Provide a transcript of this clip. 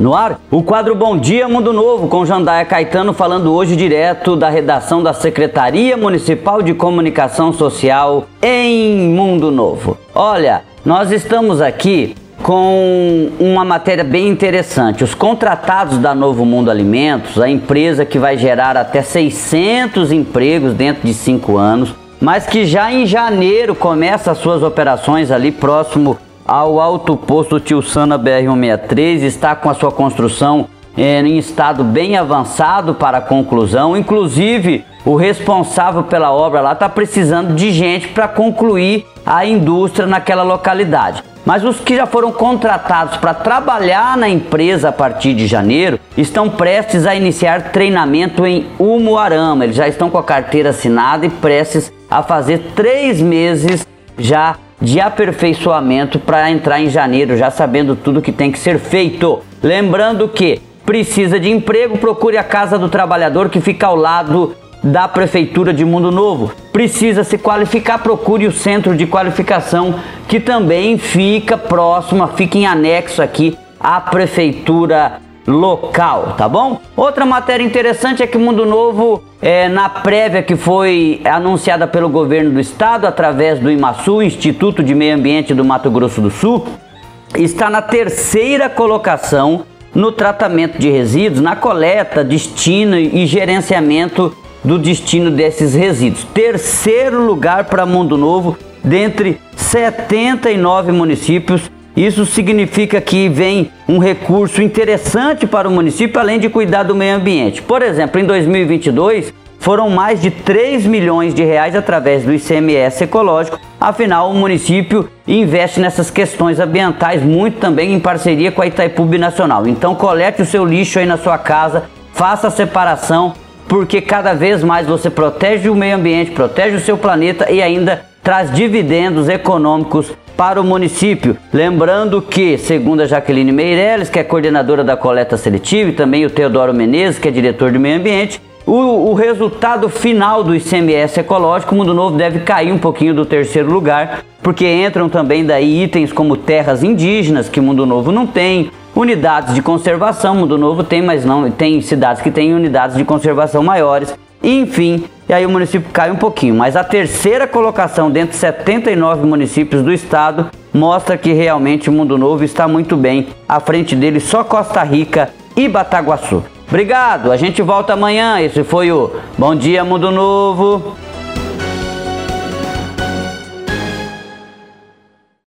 No ar, o quadro Bom Dia Mundo Novo, com Jandaia Caetano falando hoje direto da redação da Secretaria Municipal de Comunicação Social em Mundo Novo. Olha, nós estamos aqui com uma matéria bem interessante. Os contratados da Novo Mundo Alimentos, a empresa que vai gerar até 600 empregos dentro de cinco anos, mas que já em janeiro começa as suas operações ali próximo ao alto posto Tio Sana BR-163, está com a sua construção é, em estado bem avançado para a conclusão. Inclusive, o responsável pela obra lá está precisando de gente para concluir a indústria naquela localidade. Mas os que já foram contratados para trabalhar na empresa a partir de janeiro estão prestes a iniciar treinamento em Umuarama. Eles já estão com a carteira assinada e prestes a fazer três meses já de aperfeiçoamento para entrar em janeiro, já sabendo tudo que tem que ser feito. Lembrando que precisa de emprego, procure a Casa do Trabalhador que fica ao lado da Prefeitura de Mundo Novo. Precisa se qualificar, procure o Centro de Qualificação que também fica próximo, fica em anexo aqui à Prefeitura local, tá bom? Outra matéria interessante é que Mundo Novo, é, na prévia que foi anunciada pelo governo do estado através do IMASU, Instituto de Meio Ambiente do Mato Grosso do Sul, está na terceira colocação no tratamento de resíduos, na coleta, destino e gerenciamento do destino desses resíduos. Terceiro lugar para Mundo Novo, dentre 79 municípios isso significa que vem um recurso interessante para o município, além de cuidar do meio ambiente. Por exemplo, em 2022, foram mais de 3 milhões de reais através do ICMS ecológico. Afinal, o município investe nessas questões ambientais muito também em parceria com a Itaipu Nacional. Então, colete o seu lixo aí na sua casa, faça a separação, porque cada vez mais você protege o meio ambiente, protege o seu planeta e ainda traz dividendos econômicos para o município. Lembrando que, segundo a Jaqueline Meirelles, que é coordenadora da coleta seletiva, e também o Teodoro Menezes, que é diretor de meio ambiente, o, o, resultado final do ICMS ecológico, Mundo Novo deve cair um pouquinho do terceiro lugar, porque entram também daí itens como terras indígenas, que Mundo Novo não tem, unidades de conservação, Mundo Novo tem, mas não tem cidades que têm unidades de conservação maiores. Enfim, e aí o município cai um pouquinho. Mas a terceira colocação dentro de 79 municípios do estado mostra que realmente o Mundo Novo está muito bem. À frente dele só Costa Rica e Bataguaçu. Obrigado, a gente volta amanhã. Esse foi o Bom Dia Mundo Novo.